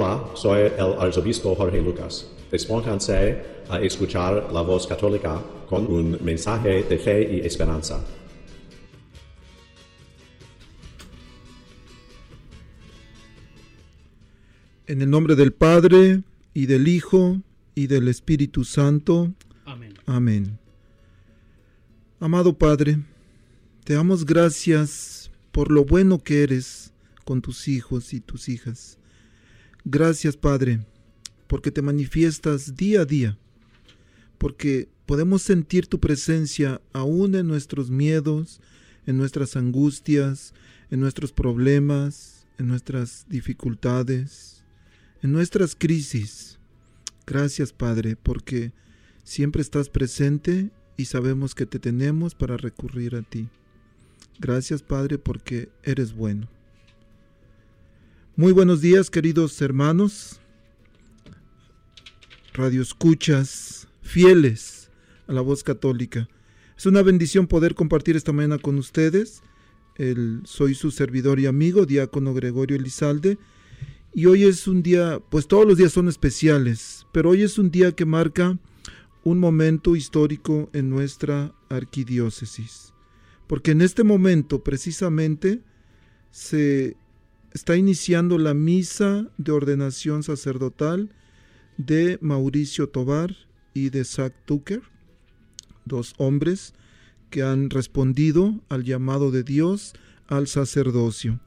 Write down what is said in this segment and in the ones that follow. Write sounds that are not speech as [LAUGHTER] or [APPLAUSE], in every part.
Hola, soy el arzobispo Jorge Lucas. Despónganse a escuchar la voz católica con un mensaje de fe y esperanza. En el nombre del Padre, y del Hijo, y del Espíritu Santo. Amén. Amén. Amado Padre, te damos gracias por lo bueno que eres con tus hijos y tus hijas. Gracias, Padre, porque te manifiestas día a día, porque podemos sentir tu presencia aún en nuestros miedos, en nuestras angustias, en nuestros problemas, en nuestras dificultades, en nuestras crisis. Gracias, Padre, porque siempre estás presente y sabemos que te tenemos para recurrir a ti. Gracias, Padre, porque eres bueno. Muy buenos días, queridos hermanos, radioescuchas, fieles a la voz católica. Es una bendición poder compartir esta mañana con ustedes. El, soy su servidor y amigo, diácono Gregorio Elizalde. Y hoy es un día, pues todos los días son especiales, pero hoy es un día que marca un momento histórico en nuestra arquidiócesis. Porque en este momento precisamente se está iniciando la misa de ordenación sacerdotal de Mauricio Tobar y de Zach Tucker, dos hombres que han respondido al llamado de Dios al sacerdocio.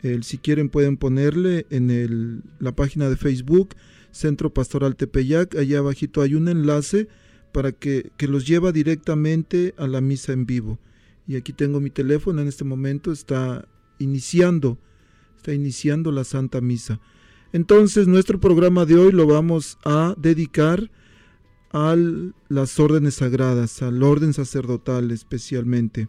El, si quieren pueden ponerle en la página de Facebook Centro Pastoral Tepeyac, allá abajito hay un enlace para que, que los lleva directamente a la misa en vivo. Y aquí tengo mi teléfono, en este momento está iniciando está iniciando la Santa Misa. Entonces nuestro programa de hoy lo vamos a dedicar a las órdenes sagradas, al orden sacerdotal especialmente.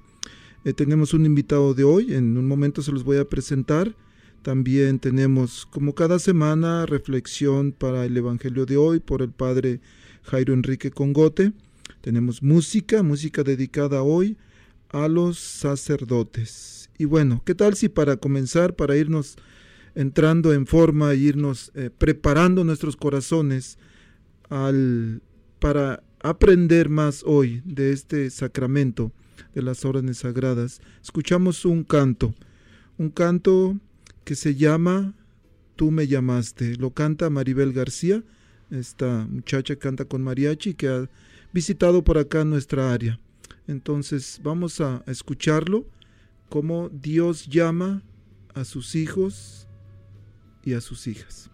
Eh, tenemos un invitado de hoy, en un momento se los voy a presentar. También tenemos, como cada semana, reflexión para el Evangelio de hoy por el Padre Jairo Enrique Congote. Tenemos música, música dedicada hoy a los sacerdotes. Y bueno, ¿qué tal si para comenzar, para irnos entrando en forma e irnos eh, preparando nuestros corazones al, para aprender más hoy de este sacramento de las órdenes sagradas, escuchamos un canto, un canto que se llama Tú me llamaste, lo canta Maribel García, esta muchacha canta con mariachi que ha visitado por acá nuestra área. Entonces vamos a escucharlo cómo Dios llama a sus hijos y a sus hijas.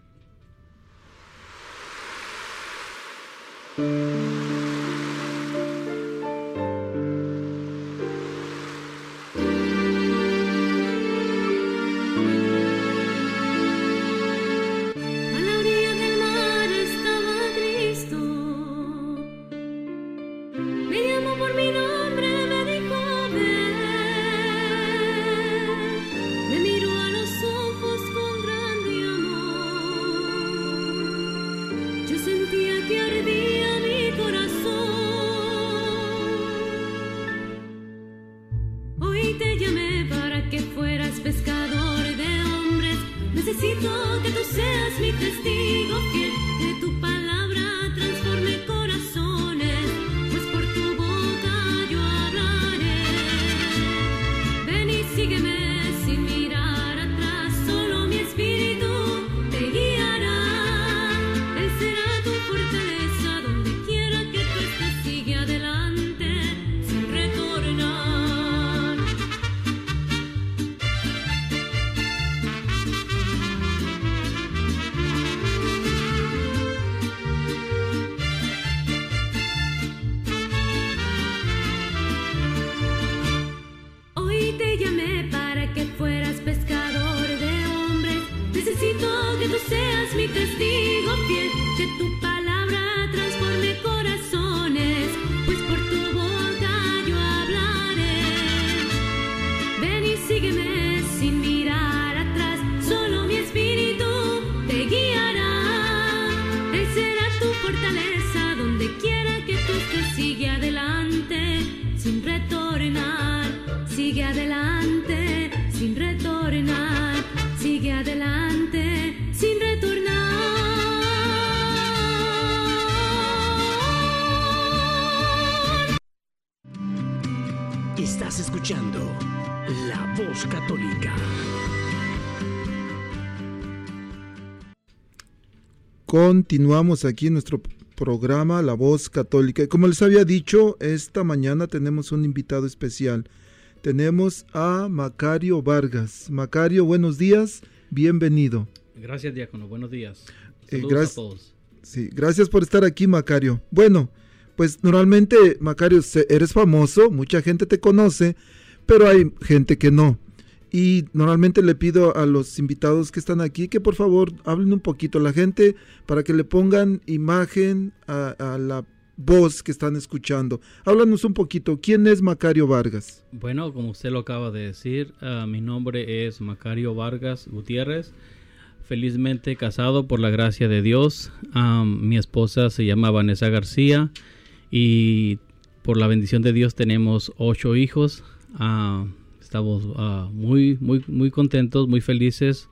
Continuamos aquí en nuestro programa La Voz Católica. Como les había dicho, esta mañana tenemos un invitado especial. Tenemos a Macario Vargas. Macario, buenos días, bienvenido. Gracias, Diácono, buenos días. Eh, Saludos gracias- a todos. Sí, gracias por estar aquí, Macario. Bueno, pues normalmente, Macario, eres famoso, mucha gente te conoce, pero hay gente que no. Y normalmente le pido a los invitados que están aquí que por favor hablen un poquito a la gente para que le pongan imagen a, la voz que están escuchando. Háblanos un poquito, ¿quién es Macario Vargas? Bueno, como usted lo acaba de decir, ah, mi nombre es Macario Vargas Gutiérrez. Felizmente casado por la gracia de Dios. Ah, mi esposa se llama Vanessa García y por la bendición de Dios tenemos ocho hijos. Ah, estamos ah, muy, muy, muy contentos, muy felices,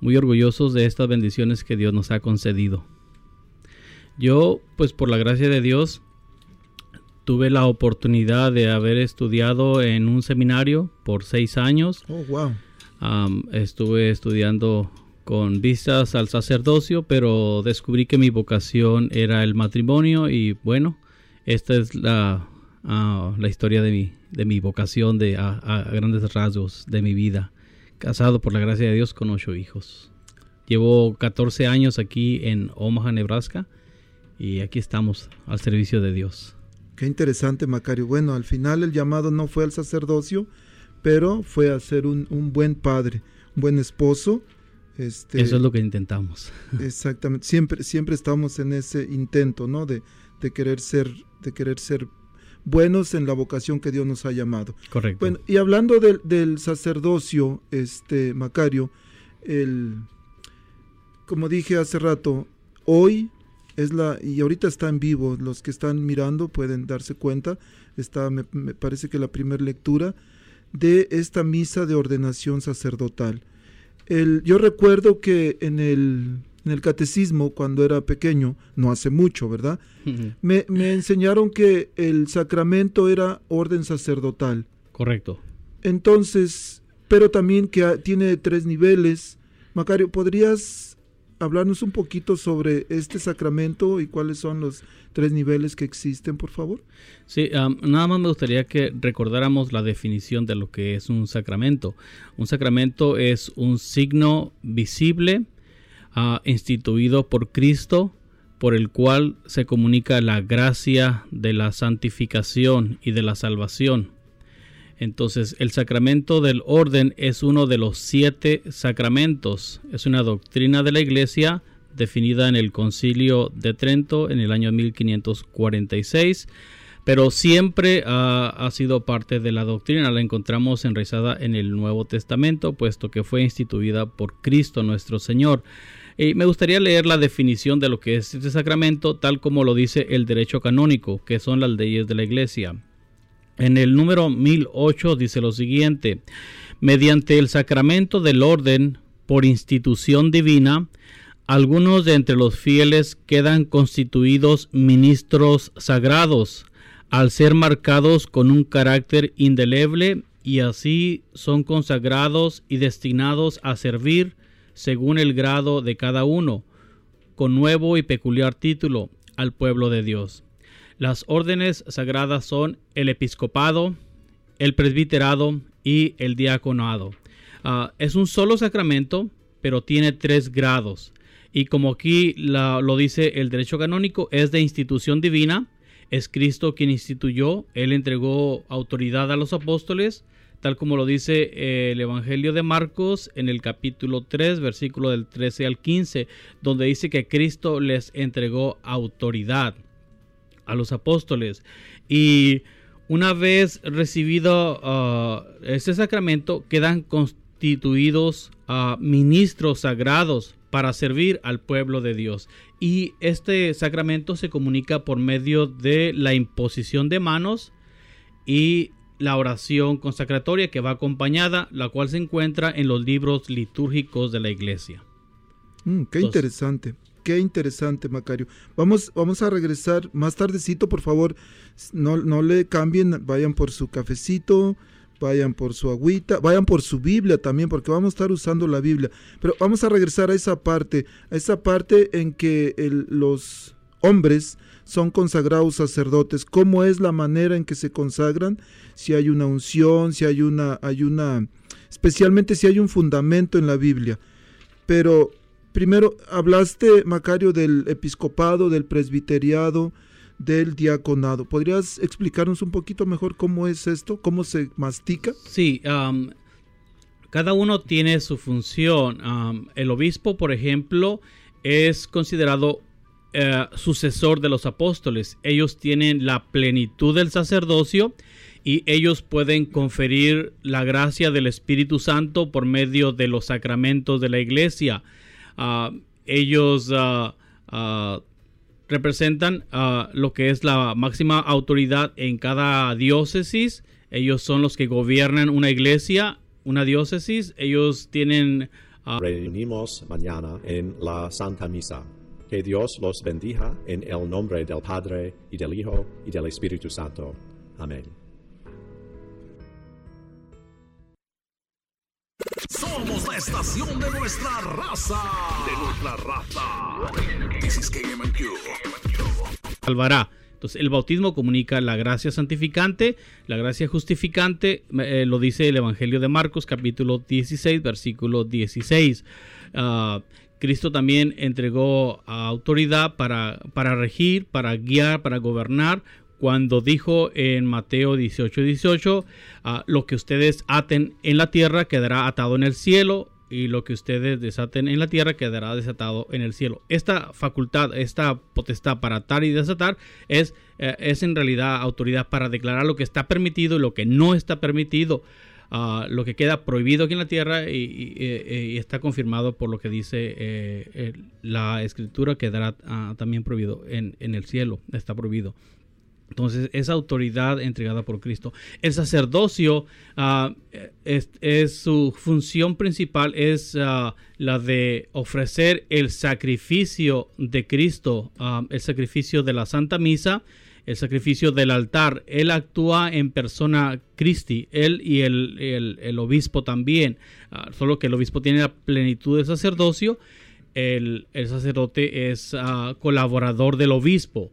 muy orgullosos de estas bendiciones que Dios nos ha concedido. Yo, pues por la gracia de Dios, tuve la oportunidad de haber estudiado en un seminario por seis años. Oh, wow. Am, estuve estudiando con vistas al sacerdocio, pero descubrí que mi vocación era el matrimonio y bueno, esta es la, ah, la historia de mi, de mi vocación de, a, a grandes rasgos de mi vida. Casado por la gracia de Dios con ocho hijos. Llevo 14 años aquí en Omaha, Nebraska y aquí estamos al servicio de Dios. Qué interesante, Macario. Bueno, al final el llamado no fue al sacerdocio, pero fue a ser un, un buen padre, un buen esposo. Este, Eso es lo que intentamos. [LAUGHS] Exactamente. Siempre, siempre estamos en ese intento, ¿no? De, de querer ser, de querer ser buenos en la vocación que Dios nos ha llamado. Correcto. Bueno, y hablando del, del sacerdocio, este Macario, el, como dije hace rato, hoy es la y ahorita está en vivo. Los que están mirando pueden darse cuenta. Está, me, me parece que la primera lectura de esta misa de ordenación sacerdotal. El, yo recuerdo que en el, en el catecismo, cuando era pequeño, no hace mucho, ¿verdad? Me, me enseñaron que el sacramento era orden sacerdotal. Correcto. Entonces, pero también que tiene tres niveles. Macario, ¿podrías hablarnos un poquito sobre este sacramento y cuáles son los tres niveles que existen, por favor? Sí, nada más me gustaría que recordáramos la definición de lo que es un sacramento. Un sacramento es un signo visible instituido por Cristo por el cual se comunica la gracia de la santificación y de la salvación. Entonces, el sacramento del orden es uno de los siete sacramentos. Es una doctrina de la Iglesia definida en el Concilio de Trento en el año 1546, pero siempre ha sido parte de la doctrina. La encontramos enraizada en el Nuevo Testamento, puesto que fue instituida por Cristo nuestro Señor. Me gustaría leer la definición de lo que es este sacramento, tal como lo dice el derecho canónico, que son las leyes de la Iglesia. En el número 1008 dice lo siguiente, mediante el sacramento del orden por institución divina, algunos de entre los fieles quedan constituidos ministros sagrados, al ser marcados con un carácter indeleble y así son consagrados y destinados a servir según el grado de cada uno, con nuevo y peculiar título, al pueblo de Dios. Las órdenes sagradas son el episcopado, el presbiterado y el diaconado. Ah, es un solo sacramento, pero tiene tres grados. Y como aquí lo dice el derecho canónico, es de institución divina. Es Cristo quien instituyó. Él entregó autoridad a los apóstoles, tal como lo dice eh, el Evangelio de Marcos en el capítulo 3, versículo del 13 al 15, donde dice que Cristo les entregó autoridad a los apóstoles. Y una vez recibido ah, este sacramento, quedan constituidos ah, ministros sagrados para servir al pueblo de Dios. Y este sacramento se comunica por medio de la imposición de manos y la oración consacratoria que va acompañada, la cual se encuentra en los libros litúrgicos de la iglesia. Mm, qué Entonces- interesante. Qué interesante, Macario. Vamos, vamos a regresar más tardecito, por favor. No, no le cambien, vayan por su cafecito, vayan por su agüita, vayan por su Biblia también, porque vamos a estar usando la Biblia. Pero vamos a regresar a esa parte, a esa parte en que los hombres son consagrados sacerdotes. ¿Cómo es la manera en que se consagran? Si hay una unción, si hay una, hay una, especialmente si hay un fundamento en la Biblia. Pero primero hablaste, Macario, del episcopado, del presbiteriado, del diaconado. ¿Podrías explicarnos un poquito mejor cómo es esto? ¿Cómo se mastica? Sí, cada uno tiene su función. el obispo, por ejemplo, es considerado eh, sucesor de los apóstoles. Ellos tienen la plenitud del sacerdocio y ellos pueden conferir la gracia del Espíritu Santo por medio de los sacramentos de la iglesia. Ah, ellos ah, ah, representan lo que es la máxima autoridad en cada diócesis. Ellos son los que gobiernan una iglesia, una diócesis. Ellos tienen... Reunimos mañana en la Santa Misa. Que Dios los bendiga en el nombre del Padre y del Hijo y del Espíritu Santo. Amén. Somos la estación de nuestra raza. De nuestra raza. This is Salvará. Entonces, el bautismo comunica la gracia santificante, la gracia justificante, eh, lo dice el Evangelio de Marcos, capítulo 16, versículo 16. Ah, Cristo también entregó autoridad para, para regir, para guiar, para gobernar, cuando dijo en Mateo 18, 18, ah, lo que ustedes aten en la tierra quedará atado en el cielo y lo que ustedes desaten en la tierra quedará desatado en el cielo. Esta facultad, esta potestad para atar y desatar es, eh, es en realidad autoridad para declarar lo que está permitido y lo que no está permitido. Ah, lo que queda prohibido aquí en la tierra y, está confirmado por lo que dice eh, la escritura quedará ah, también prohibido en, en, el cielo, está prohibido. Entonces, esa autoridad entregada por Cristo. El sacerdocio, ah, es, su función principal es ah, la de ofrecer el sacrificio de Cristo, el sacrificio de la Santa Misa, el sacrificio del altar. Él actúa en persona Christi, él y el, obispo también, solo que el obispo tiene la plenitud de sacerdocio. El, el sacerdote es colaborador del obispo.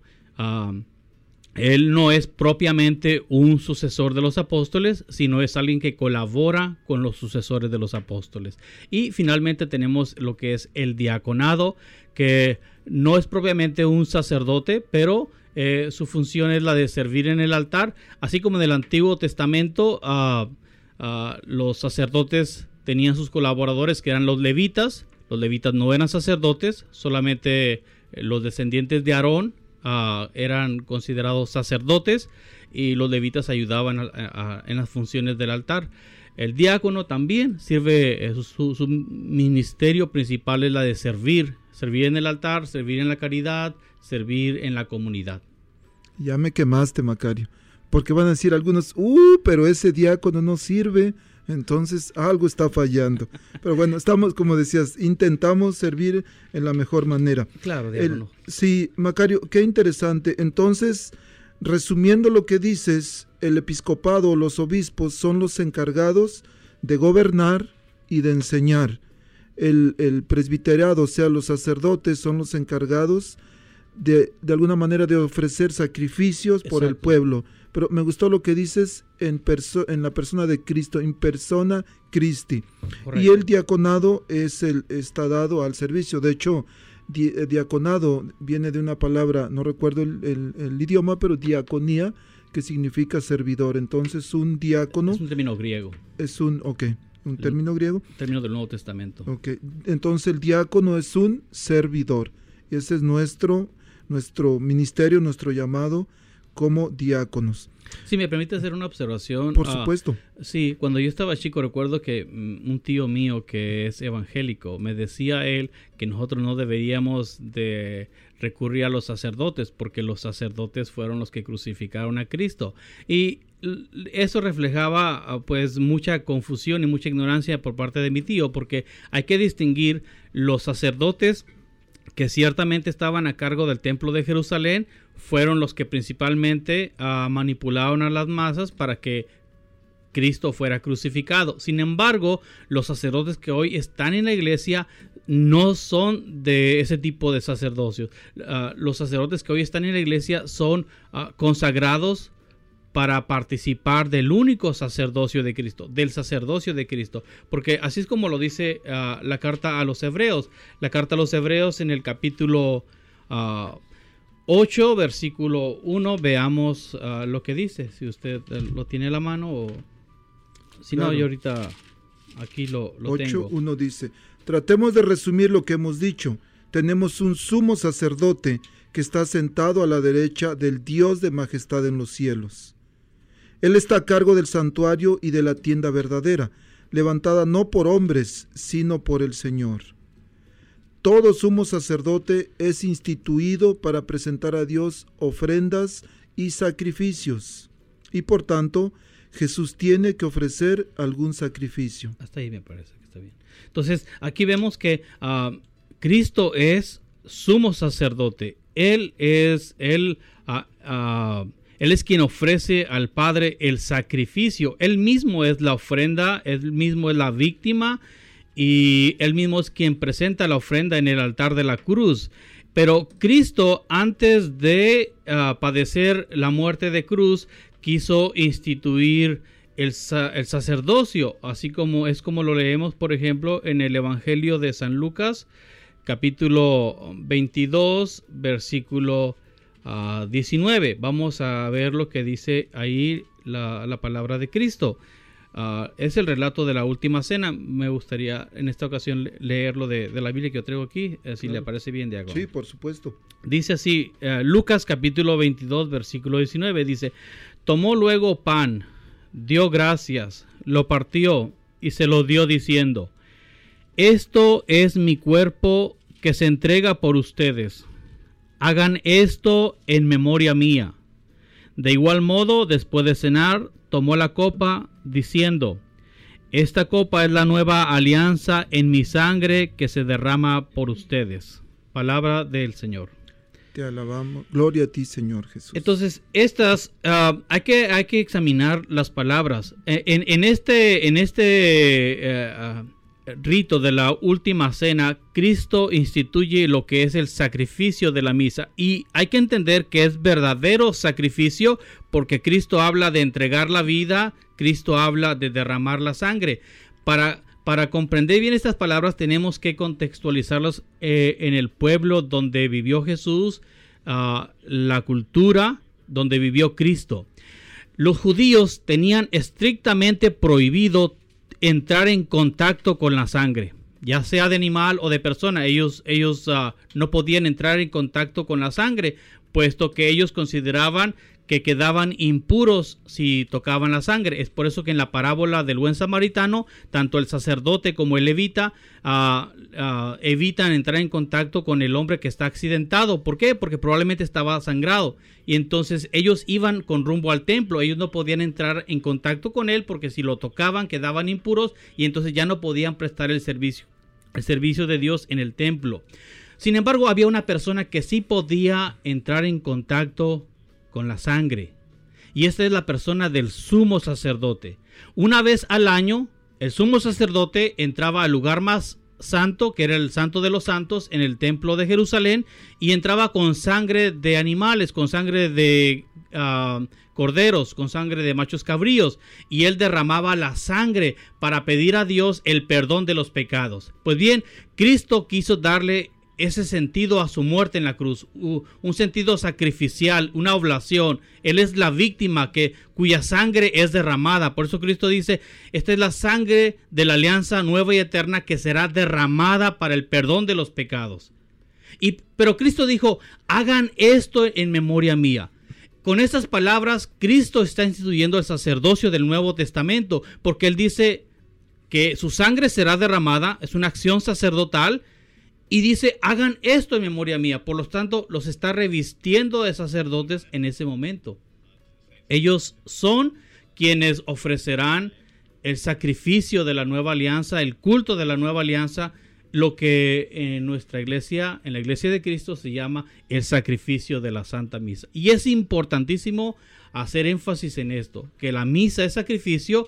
Él no es propiamente un sucesor de los apóstoles, sino es alguien que colabora con los sucesores de los apóstoles. Y finalmente tenemos lo que es el diaconado, que no es propiamente un sacerdote, pero eh, su función es la de servir en el altar, así como en el Antiguo Testamento ah, ah, los sacerdotes tenían sus colaboradores que eran los levitas. Los levitas no eran sacerdotes, solamente eh, los descendientes de Aarón Ah, eran considerados sacerdotes y los levitas ayudaban en las funciones del altar. El diácono también sirve, eh, su, ministerio principal es la de servir, servir en el altar, servir en la caridad, servir en la comunidad. Ya me quemaste, Macario, porque van a decir algunos, uh, pero ese diácono no sirve, entonces algo está fallando. Pero bueno, estamos, como decías, intentamos servir en la mejor manera. Claro, Sí, Macario, qué interesante. Entonces, resumiendo lo que dices, el episcopado o los obispos son los encargados de gobernar y de enseñar. El, el presbiteriado, o sea, los sacerdotes, son los encargados de, de alguna manera de ofrecer sacrificios por el pueblo pero me gustó lo que dices en, en la persona de Cristo, en persona Christi. Y el diaconado es el, está dado al servicio. De hecho, eh, diaconado viene de una palabra, no recuerdo el, idioma, pero diaconía, que significa servidor. Entonces, un diácono... Es un término griego. Es un, ok, un término griego. término del Nuevo Testamento. Ok, entonces el diácono es un servidor. Ese es nuestro, nuestro ministerio, nuestro llamado como diáconos. Si me permite hacer una observación. Por ah, supuesto. sí, cuando yo estaba chico recuerdo que mm, un tío mío que es evangélico me decía él que nosotros no deberíamos de recurrir a los sacerdotes porque los sacerdotes fueron los que crucificaron a Cristo. Y eso reflejaba ah, pues mucha confusión y mucha ignorancia por parte de mi tío porque hay que distinguir los sacerdotes que ciertamente estaban a cargo del templo de Jerusalén, fueron los que principalmente ah, manipularon a las masas para que Cristo fuera crucificado. Sin embargo, los sacerdotes que hoy están en la iglesia no son de ese tipo de sacerdocios. Ah, los sacerdotes que hoy están en la iglesia son ah, consagrados para participar del único sacerdocio de Cristo, del sacerdocio de Cristo. Porque así es como lo dice ah, la carta a los hebreos. La carta a los hebreos en el capítulo 8, versículo 1, veamos lo que dice. Si usted eh, lo tiene a la mano o... Si no, yo ahorita aquí lo, lo 8, 1 dice, tratemos de resumir lo que hemos dicho. Tenemos un sumo sacerdote que está sentado a la derecha del Dios de majestad en los cielos. Él está a cargo del santuario y de la tienda verdadera, levantada no por hombres, sino por el Señor. Todo sumo sacerdote es instituido para presentar a Dios ofrendas y sacrificios, y por tanto Jesús tiene que ofrecer algún sacrificio. Hasta ahí me parece que está bien. Entonces, aquí vemos que ah, Cristo es sumo sacerdote. Él es, ah, él es quien ofrece al Padre el sacrificio. Él mismo es la ofrenda, él mismo es la víctima y él mismo es quien presenta la ofrenda en el altar de la cruz. Pero Cristo, antes de padecer la muerte de cruz, quiso instituir el, sacerdocio, así como es como lo leemos, por ejemplo, en el Evangelio de San Lucas, capítulo 22, versículo 19. Ah, Vamos a ver lo que dice ahí la, palabra de Cristo. Ah, es el relato de la última cena. Me gustaría en esta ocasión leerlo de, de la Biblia que yo traigo aquí, eh, si le parece bien, Diago. Sí, por supuesto. Dice así, eh, Lucas capítulo 22, versículo 19, dice, Tomó luego pan, dio gracias, lo partió y se lo dio diciendo, Esto es mi cuerpo que se entrega por ustedes. Hagan esto en memoria mía. De igual modo, después de cenar, tomó la copa, diciendo, Esta copa es la nueva alianza en mi sangre que se derrama por ustedes. Palabra del Señor. Te alabamos. Gloria a ti, Señor Jesús. Entonces, estas, ah, hay, que, hay que examinar las palabras. E, en, este, en este eh, ah, rito de la última cena, Cristo instituye lo que es el sacrificio de la misa. Y hay que entender que es verdadero sacrificio porque Cristo habla de entregar la vida, Cristo habla de derramar la sangre. Para para comprender bien estas palabras tenemos que contextualizarlas eh, en el pueblo donde vivió Jesús, ah, la cultura donde vivió Cristo. Los judíos tenían estrictamente prohibido entrar en contacto con la sangre, ya sea de animal o de persona. Ellos, ellos ah, no podían entrar en contacto con la sangre, puesto que ellos consideraban que quedaban impuros si tocaban la sangre. Es por eso que en la parábola del buen samaritano, tanto el sacerdote como el levita ah, ah, evitan entrar en contacto con el hombre que está accidentado. ¿Por qué? Porque probablemente estaba sangrado. Y entonces ellos iban con rumbo al templo. Ellos no podían entrar en contacto con él porque si lo tocaban quedaban impuros y entonces ya no podían prestar el servicio, el servicio de Dios en el templo. Sin embargo, había una persona que sí podía entrar en contacto con la sangre. Y esta es la persona del sumo sacerdote. Una vez al año, el sumo sacerdote entraba al lugar más santo, que era el santo de los santos, en el templo de Jerusalén, y entraba con sangre de animales, con sangre de ah, corderos, con sangre de machos cabríos, y él derramaba la sangre para pedir a Dios el perdón de los pecados. Pues bien, Cristo quiso darle ese sentido a su muerte en la cruz, un sentido sacrificial, una oblación. Él es la víctima que, cuya sangre es derramada. Por eso Cristo dice, esta es la sangre de la alianza nueva y eterna que será derramada para el perdón de los pecados. Y, pero Cristo dijo, hagan esto en memoria mía. Con estas palabras, Cristo está instituyendo el sacerdocio del Nuevo Testamento, porque Él dice que su sangre será derramada, es una acción sacerdotal, y dice, hagan esto en memoria mía. Por lo tanto, los está revistiendo de sacerdotes en ese momento. Ellos son quienes ofrecerán el sacrificio de la nueva alianza, el culto de la nueva alianza lo que en nuestra iglesia, en la iglesia de Cristo, se llama el sacrificio de la Santa Misa. Y es importantísimo hacer énfasis en esto, que la misa es sacrificio,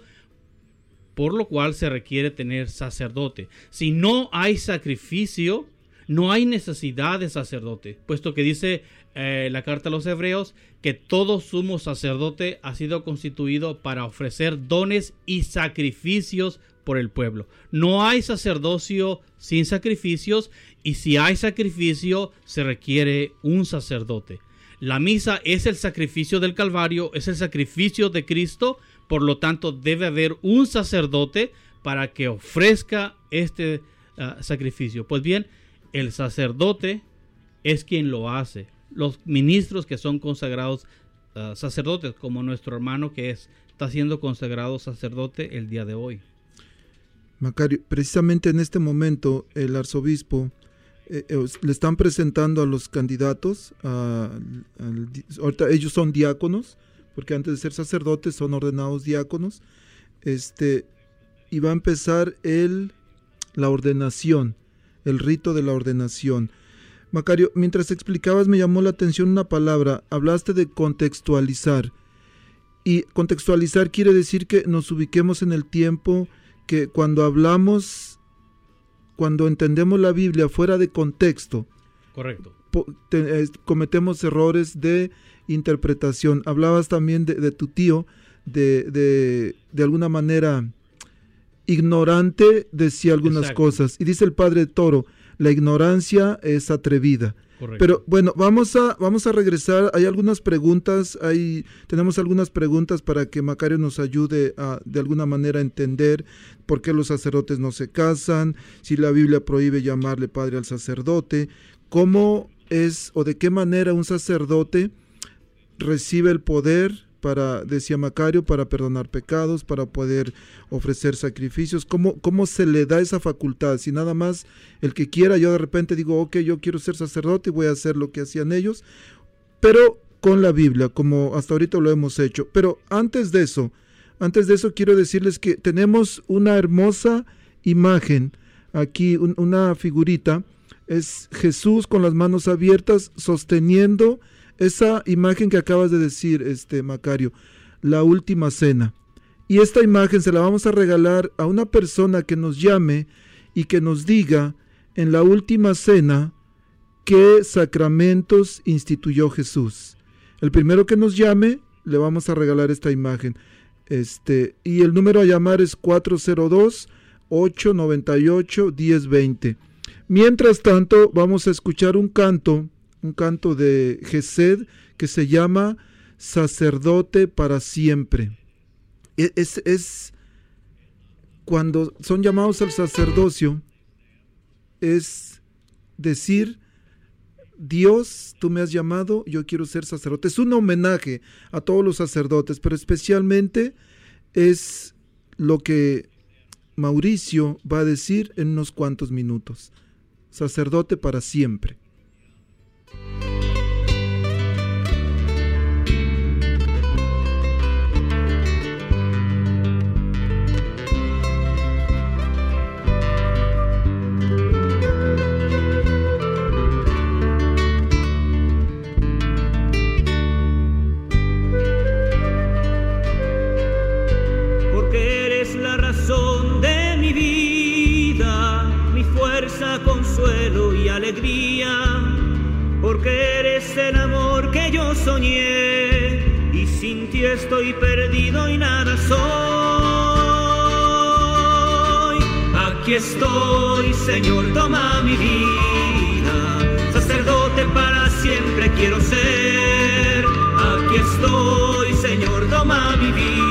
por lo cual se requiere tener sacerdote. Si no hay sacrificio, no hay necesidad de sacerdote, puesto que dice eh, la carta a los hebreos que todo sumo sacerdote ha sido constituido para ofrecer dones y sacrificios por el pueblo. No hay sacerdocio sin sacrificios y si hay sacrificio se requiere un sacerdote. La misa es el sacrificio del Calvario, es el sacrificio de Cristo, por lo tanto debe haber un sacerdote para que ofrezca este ah, sacrificio. Pues bien, el sacerdote es quien lo hace. Los ministros que son consagrados ah, sacerdotes, como nuestro hermano que es, está siendo consagrado sacerdote el día de hoy. Macario, precisamente en este momento el arzobispo eh, eh, le están presentando a los candidatos, ahorita ellos son diáconos, porque antes de ser sacerdotes son ordenados diáconos, este, y va a empezar el, la ordenación, el rito de la ordenación. Macario, mientras explicabas me llamó la atención una palabra, hablaste de contextualizar, y contextualizar quiere decir que nos ubiquemos en el tiempo, que cuando hablamos, cuando entendemos la Biblia fuera de contexto, correcto, cometemos errores de interpretación. Hablabas también de, tu tío, de, de, de, alguna manera ignorante, decía algunas cosas. Y dice el padre Toro, la ignorancia es atrevida. Pero bueno, vamos a, vamos a regresar. Hay algunas preguntas, hay, tenemos algunas preguntas para que Macario nos ayude a de alguna manera a entender por qué los sacerdotes no se casan, si la Biblia prohíbe llamarle padre al sacerdote, cómo es o de qué manera un sacerdote recibe el poder para, decía Macario, para perdonar pecados, para poder ofrecer sacrificios? ¿Cómo, ¿Cómo se le da esa facultad? Si nada más el que quiera, yo de repente digo, ok, yo quiero ser sacerdote y voy a hacer lo que hacían ellos, pero con la Biblia, como hasta ahorita lo hemos hecho. Pero antes de eso, antes de eso quiero decirles que tenemos una hermosa imagen, aquí una figurita, es Jesús con las manos abiertas sosteniendo esa imagen que acabas de decir, este Macario, la última cena. Y esta imagen se la vamos a regalar a una persona que nos llame y que nos diga en la última cena qué sacramentos instituyó Jesús. El primero que nos llame, le vamos a regalar esta imagen. Este, y el número a llamar es 402 898 1020. Mientras tanto, vamos a escuchar un canto un canto de Gesed que se llama Sacerdote para siempre. E, es, es, cuando son llamados al sacerdocio, es decir, Dios, tú me has llamado, yo quiero ser sacerdote. Es un homenaje a todos los sacerdotes, pero especialmente es lo que Mauricio va a decir en unos cuantos minutos. Sacerdote para siempre. Soñé y sin ti estoy perdido y nada soy. Aquí estoy, Señor, toma mi vida, sacerdote para siempre quiero ser. Aquí estoy, Señor, toma mi vida,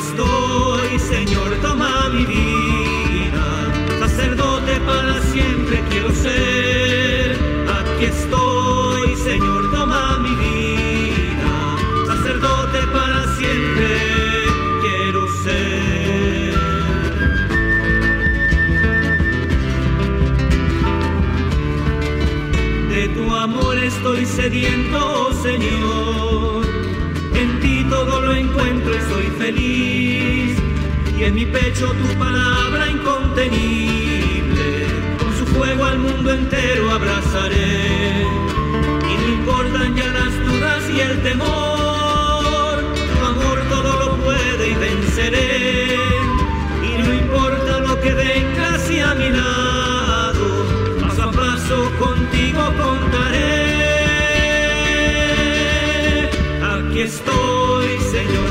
Estoy, Señor, toma mi vida, sacerdote para siempre quiero ser. Aquí estoy, Señor, toma mi vida, sacerdote para siempre quiero ser. De tu amor estoy sediento, Señor. En ti todo lo encuentro y soy feliz. En mi pecho tu palabra incontenible. Con su fuego al mundo entero abrazaré. Y no importan ya las dudas y el temor. Tu amor todo lo puede y venceré. Y no importa lo que venga hacia mi lado. Paso a paso contigo contaré. Aquí estoy, Señor.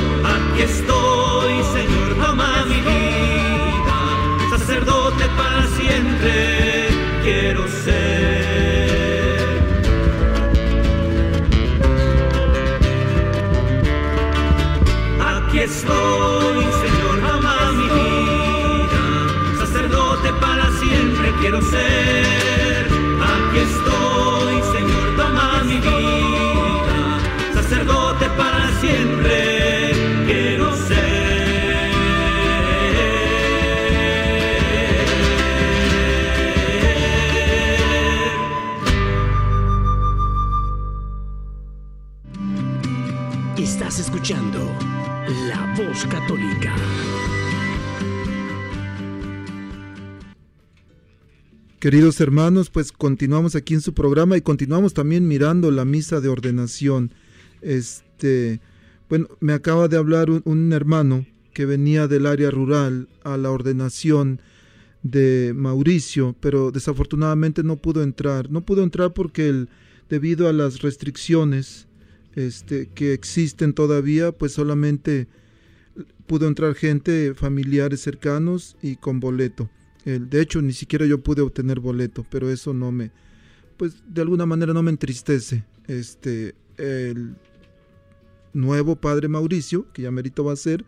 Queridos hermanos, pues continuamos aquí en su programa y continuamos también mirando la misa de ordenación. Este, bueno, me acaba de hablar un, hermano que venía del área rural a la ordenación de Mauricio, pero desafortunadamente no pudo entrar. No pudo entrar porque él, debido a las restricciones este, que existen todavía, pues solamente pudo entrar gente, familiares cercanos y con boleto. De hecho, ni siquiera yo pude obtener boleto, pero eso no me, pues de alguna manera no me entristece. Este, el nuevo padre Mauricio, que ya merito va a ser,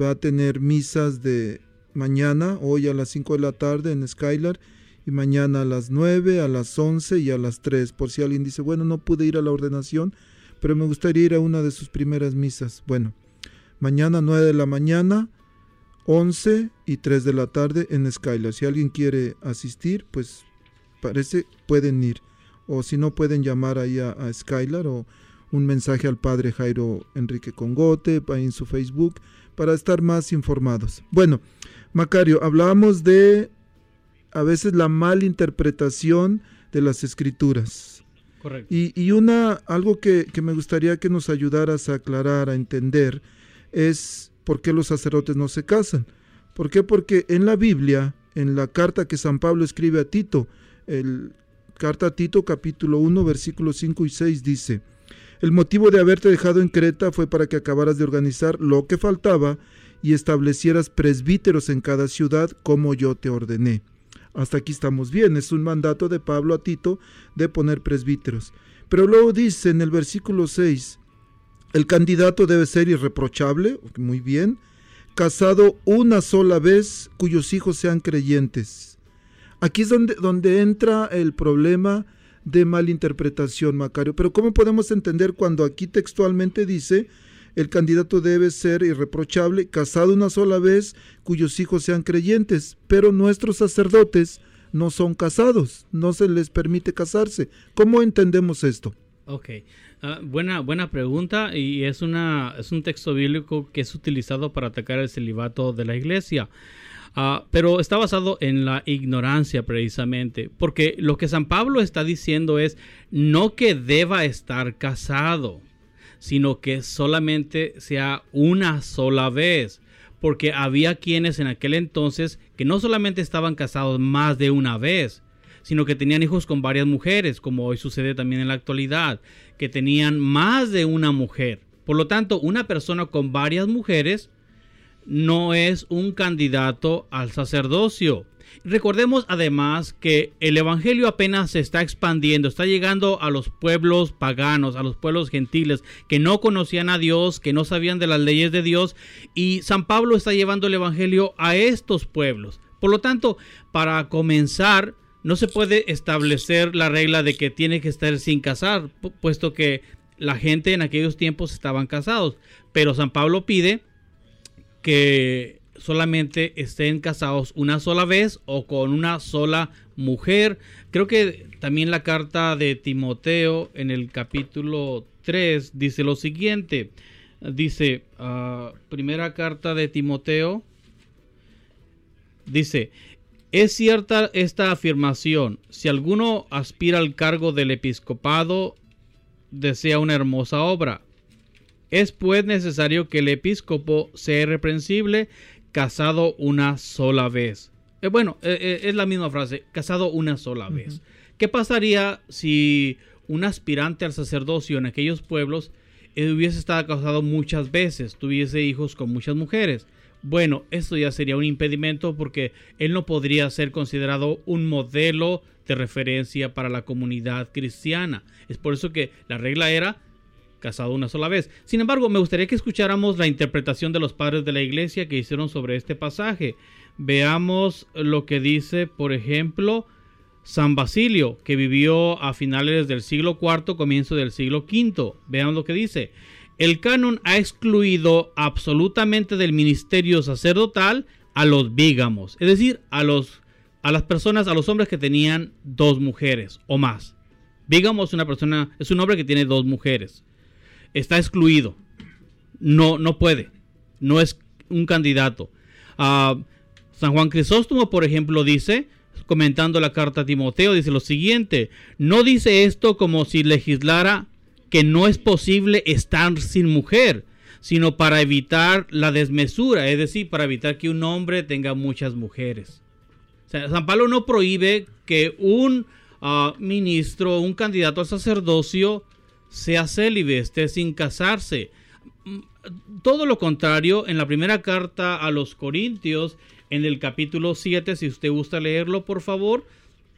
va a tener misas de mañana, hoy a las 5 de la tarde en Skylar, y mañana a las 9, a las 11 y a las 3. Por si alguien dice, bueno, no pude ir a la ordenación, pero me gustaría ir a una de sus primeras misas. Bueno, mañana 9 de la mañana, 11 y 3 de la tarde en Skylar. Si alguien quiere asistir, pues parece pueden ir. O si no, pueden llamar ahí a, a Skylar o un mensaje al padre Jairo Enrique Congote ahí en su Facebook para estar más informados. Bueno, Macario, hablábamos de a veces la malinterpretación de las escrituras. Correcto. Y, y una, algo que, que me gustaría que nos ayudaras a aclarar, a entender, es por qué los sacerdotes no se casan. ¿Por qué? Porque en la Biblia, en la carta que San Pablo escribe a Tito, el carta a Tito capítulo 1 versículos 5 y 6 dice, el motivo de haberte dejado en Creta fue para que acabaras de organizar lo que faltaba y establecieras presbíteros en cada ciudad como yo te ordené. Hasta aquí estamos bien, es un mandato de Pablo a Tito de poner presbíteros. Pero luego dice en el versículo 6, el candidato debe ser irreprochable, muy bien, casado una sola vez, cuyos hijos sean creyentes. Aquí es donde, entra el problema de malinterpretación, Macario. Pero ¿cómo podemos entender cuando aquí textualmente dice el candidato debe ser irreprochable, casado una sola vez, cuyos hijos sean creyentes, pero nuestros sacerdotes no son casados, no se les permite casarse. ¿Cómo entendemos esto? Ok, Ah, buena, buena pregunta y es, una, es un texto bíblico que es utilizado para atacar el celibato de la iglesia. Ah, pero está basado en la ignorancia precisamente, porque lo que San Pablo está diciendo es no que deba estar casado, sino que solamente sea una sola vez, porque había quienes en aquel entonces que no solamente estaban casados más de una vez, sino que tenían hijos con varias mujeres, como hoy sucede también en la actualidad, que tenían más de una mujer. Por lo tanto, una persona con varias mujeres no es un candidato al sacerdocio. Recordemos además que el Evangelio apenas se está expandiendo, está llegando a los pueblos paganos, a los pueblos gentiles que no conocían a Dios, que no sabían de las leyes de Dios, y San Pablo está llevando el Evangelio a estos pueblos. Por lo tanto, para comenzar, no se puede establecer la regla de que tiene que estar sin casar, puesto que la gente en aquellos tiempos estaban casados. Pero San Pablo pide que solamente estén casados una sola vez o con una sola mujer. Creo que también la carta de Timoteo en el capítulo 3 dice lo siguiente. Dice, ah, primera carta de Timoteo, dice, es cierta esta afirmación, si alguno aspira al cargo del episcopado, desea una hermosa obra es pues necesario que el episcopo sea irreprensible, casado una sola vez. Eh, bueno, eh, eh, es la misma frase, casado una sola vez. ¿Qué pasaría si un aspirante al sacerdocio en aquellos pueblos hubiese estado casado muchas veces, tuviese hijos con muchas mujeres? Bueno, esto ya sería un impedimento porque él no podría ser considerado un modelo de referencia para la comunidad cristiana. Es por eso que la regla era casado una sola vez. Sin embargo, me gustaría que escucháramos la interpretación de los padres de la iglesia que hicieron sobre este pasaje. Veamos lo que dice, por ejemplo, San Basilio, que vivió a finales del siglo IV, comienzo del siglo V. Vean lo que dice. El canon ha excluido absolutamente del ministerio sacerdotal a los vígamos, es decir, a los a las personas, a los hombres que tenían dos mujeres o más. Vígamos una persona, es un hombre que tiene dos mujeres está excluido. No, no puede. No es un candidato. Ah, San Juan Crisóstomo, por ejemplo, dice, comentando la carta a Timoteo, dice lo siguiente, no dice esto como si legislara que no es posible estar sin mujer, sino para evitar la desmesura, es decir, para evitar que un hombre tenga muchas mujeres. San Pablo no prohíbe que un ah, ministro, un candidato al sacerdocio, sea célibe, esté sin casarse. Todo lo contrario, en la primera carta a los Corintios, en el capítulo 7, si usted gusta leerlo, por favor.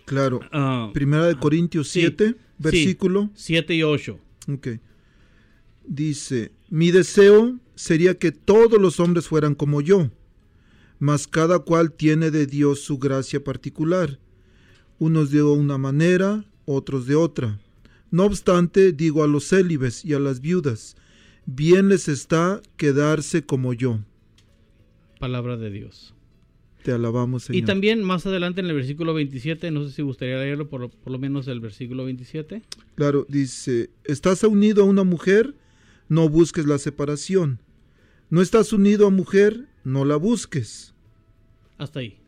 Claro. Ah, primera de Corintios 7, versículo. 7 y 8. Ok. Dice, mi deseo sería que todos los hombres fueran como yo, mas cada cual tiene de Dios su gracia particular, unos de una manera, otros de otra. No obstante, digo a los célibes y a las viudas, bien les está quedarse como yo. Palabra de Dios. Te alabamos, Señor. Y también más adelante en el versículo 27, no sé si gustaría leerlo por, por lo menos el versículo 27. Claro, dice, estás unido a una mujer, no busques la separación. No estás unido a mujer, no la busques. Hasta ahí.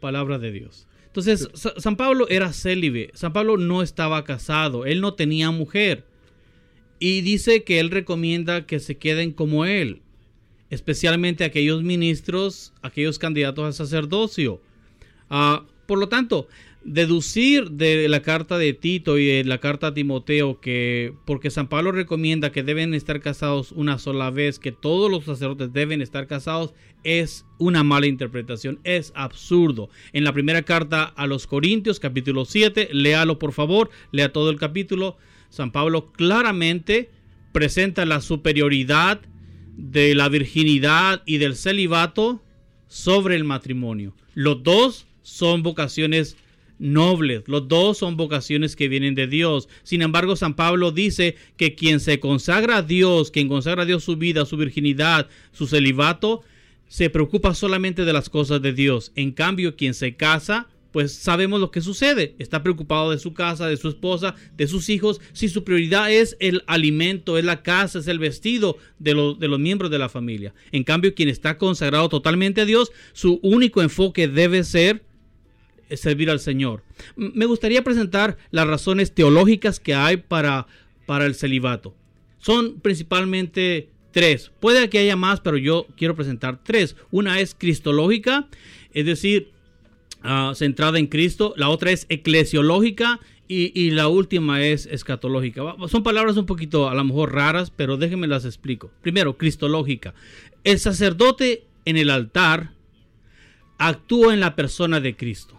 Palabra de Dios. Entonces, San Pablo era célibe. San Pablo no estaba casado. Él no tenía mujer. Y dice que él recomienda que se queden como él. Especialmente aquellos ministros, aquellos candidatos al sacerdocio. Ah, por lo tanto, deducir de la carta de Tito y de la carta a Timoteo que porque San Pablo recomienda que deben estar casados una sola vez, que todos los sacerdotes deben estar casados, es una mala interpretación, es absurdo. En la primera carta a los Corintios, capítulo 7, léalo por favor, lea todo el capítulo. San Pablo claramente presenta la superioridad de la virginidad y del celibato sobre el matrimonio. Los dos son vocaciones nobles. Los dos son vocaciones que vienen de Dios. Sin embargo, San Pablo dice que quien se consagra a Dios, quien consagra a Dios su vida, su virginidad, su celibato, se preocupa solamente de las cosas de Dios. En cambio, quien se casa, pues sabemos lo que sucede. Está preocupado de su casa, de su esposa, de sus hijos. Si su prioridad es el alimento, es la casa, es el vestido de, de los miembros de la familia. En cambio, quien está consagrado totalmente a Dios, su único enfoque debe ser servir al Señor. Me gustaría presentar las razones teológicas que hay para, para el celibato. Son principalmente tres. Puede que haya más, pero yo quiero presentar tres. Una es cristológica, es decir, ah, centrada en Cristo. La otra es eclesiológica y, la última es escatológica. Son palabras un poquito a lo mejor raras, pero déjenme las explico. Primero, cristológica. El sacerdote en el altar actúa en la persona de Cristo.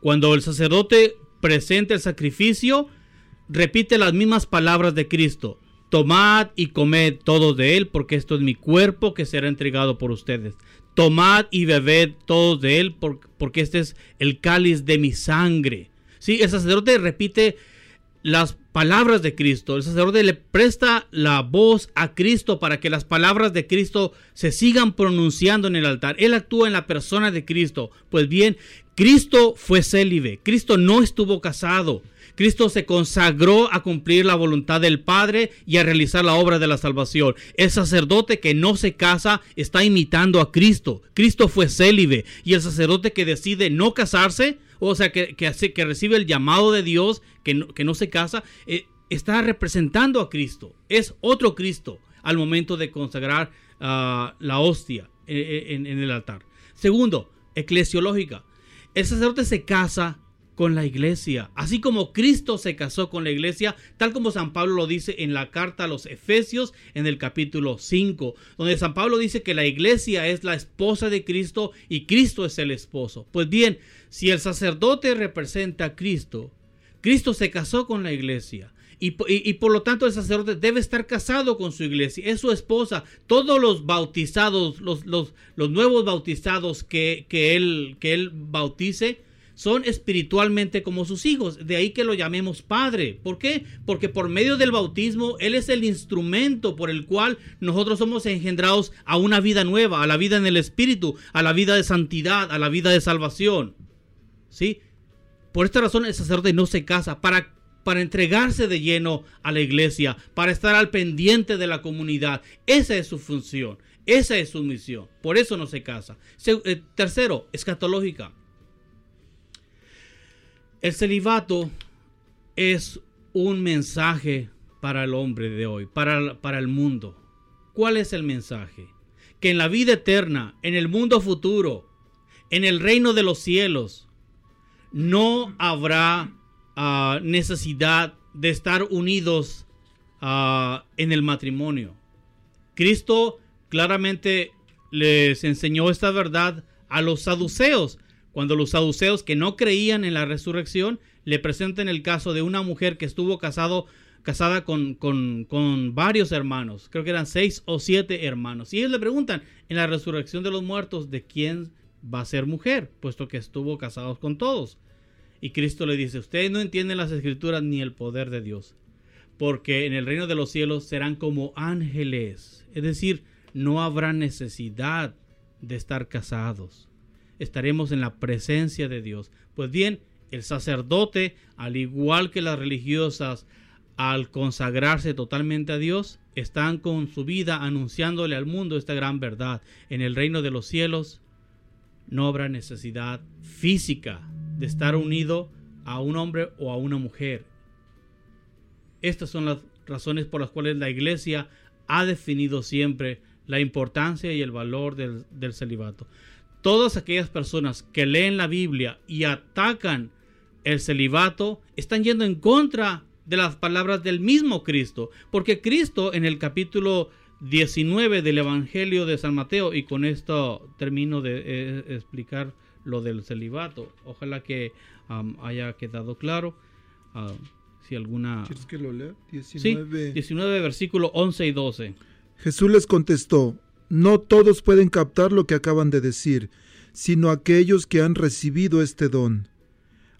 Cuando el sacerdote presenta el sacrificio, repite las mismas palabras de Cristo. Tomad y comed todos de él, porque esto es mi cuerpo que será entregado por ustedes. Tomad y bebed todos de él, porque este es el cáliz de mi sangre. Sí, el sacerdote repite las palabras de Cristo. El sacerdote le presta la voz a Cristo para que las palabras de Cristo se sigan pronunciando en el altar. Él actúa en la persona de Cristo. Pues bien, Cristo fue célibe. Cristo no estuvo casado. Cristo se consagró a cumplir la voluntad del Padre y a realizar la obra de la salvación. El sacerdote que no se casa está imitando a Cristo. Cristo fue célibe y el sacerdote que decide no casarse, o sea, que, que, recibe el llamado de Dios, que no, que no se casa, eh, está representando a Cristo. Es otro Cristo al momento de consagrar ah, la hostia eh, eh, en el altar. Segundo, eclesiológica. El sacerdote se casa con la iglesia, así como Cristo se casó con la iglesia, tal como San Pablo lo dice en la carta a los Efesios en el capítulo 5, donde San Pablo dice que la iglesia es la esposa de Cristo y Cristo es el esposo. Pues bien, si el sacerdote representa a Cristo, Cristo se casó con la iglesia. Y, por lo tanto el sacerdote debe estar casado con su iglesia, es su esposa. Todos los bautizados, los, nuevos bautizados que, él, que él bautice, son espiritualmente como sus hijos. De ahí que lo llamemos Padre. ¿Por qué? Porque por medio del bautismo Él es el instrumento por el cual nosotros somos engendrados a una vida nueva, a la vida en el Espíritu, a la vida de santidad, a la vida de salvación. ¿Sí? Por esta razón el sacerdote no se casa para para entregarse de lleno a la iglesia, para estar al pendiente de la comunidad. Esa es su función, esa es su misión. Por eso no se casa. Eh, tercero, escatológica. El celibato es un mensaje para el hombre de hoy, para, para el mundo. ¿Cuál es el mensaje? Que en la vida eterna, en el mundo futuro, en el reino de los cielos, no habrá ah, necesidad de estar unidos ah, en el matrimonio. Cristo claramente les enseñó esta verdad a los saduceos cuando los saduceos que no creían en la resurrección le presentan el caso de una mujer que estuvo casado, casada con, con, varios hermanos, creo que eran seis o siete hermanos, y ellos le preguntan en la resurrección de los muertos de quién va a ser mujer, puesto que estuvo casado con todos. Y Cristo le dice, ustedes no entienden las escrituras ni el poder de Dios, porque en el reino de los cielos serán como ángeles, es decir, no habrá necesidad de estar casados estaremos en la presencia de Dios. Pues bien, el sacerdote, al igual que las religiosas, al consagrarse totalmente a Dios, están con su vida anunciándole al mundo esta gran verdad. En el reino de los cielos no habrá necesidad física de estar unido a un hombre o a una mujer. Estas son las razones por las cuales la iglesia ha definido siempre la importancia y el valor del, celibato todas aquellas personas que leen la Biblia y atacan el celibato están yendo en contra de las palabras del mismo Cristo, porque Cristo en el capítulo 19 del Evangelio de San Mateo, y con esto termino de eh, explicar lo del celibato, ojalá que haya quedado claro. Ah, si alguna... ¿Quieres que lo lea? 19... Sí, 19 versículo 11 y 12. Jesús les contestó, no todos pueden captar lo que acaban de decir, sino aquellos que han recibido este don.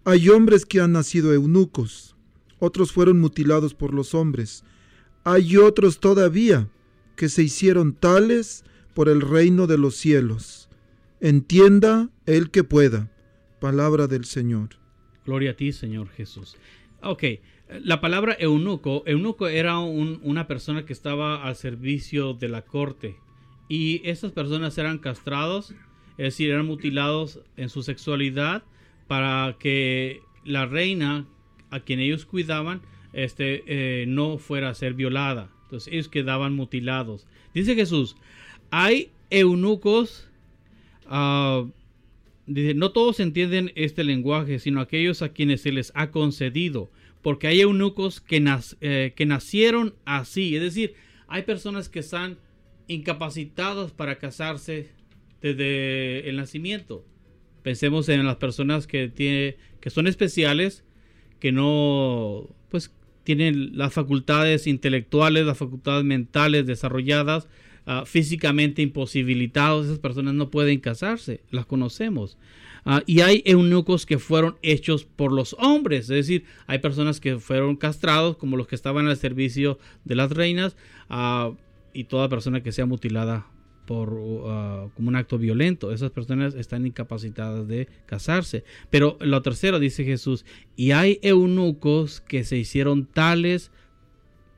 Hay hombres que han nacido eunucos, otros fueron mutilados por los hombres, hay otros todavía que se hicieron tales por el reino de los cielos. Entienda el que pueda. Palabra del Señor. Gloria a ti, Señor Jesús. Ok, la palabra eunuco, eunuco era una persona que estaba al servicio de la corte y esas personas eran castrados, es decir, eran mutilados en su sexualidad para que la reina a quien ellos cuidaban este, eh, no fuera a ser violada. Entonces ellos quedaban mutilados. Dice Jesús, hay eunucos, uh, dice, no todos entienden este lenguaje, sino aquellos a quienes se les ha concedido, porque hay eunucos que, eh, que nacieron así, es decir, hay personas que están incapacitadas para casarse desde el nacimiento. Pensemos en las personas que, tiene, que son especiales, que no, pues tienen las facultades intelectuales, las facultades mentales desarrolladas, ah, físicamente imposibilitados, esas personas no pueden casarse, las conocemos. Ah, y hay eunucos que fueron hechos por los hombres, es decir, hay personas que fueron castrados, como los que estaban al servicio de las reinas, uh, y toda persona que sea mutilada por uh, como un acto violento. Esas personas están incapacitadas de casarse. Pero lo tercero dice Jesús, y hay eunucos que se hicieron tales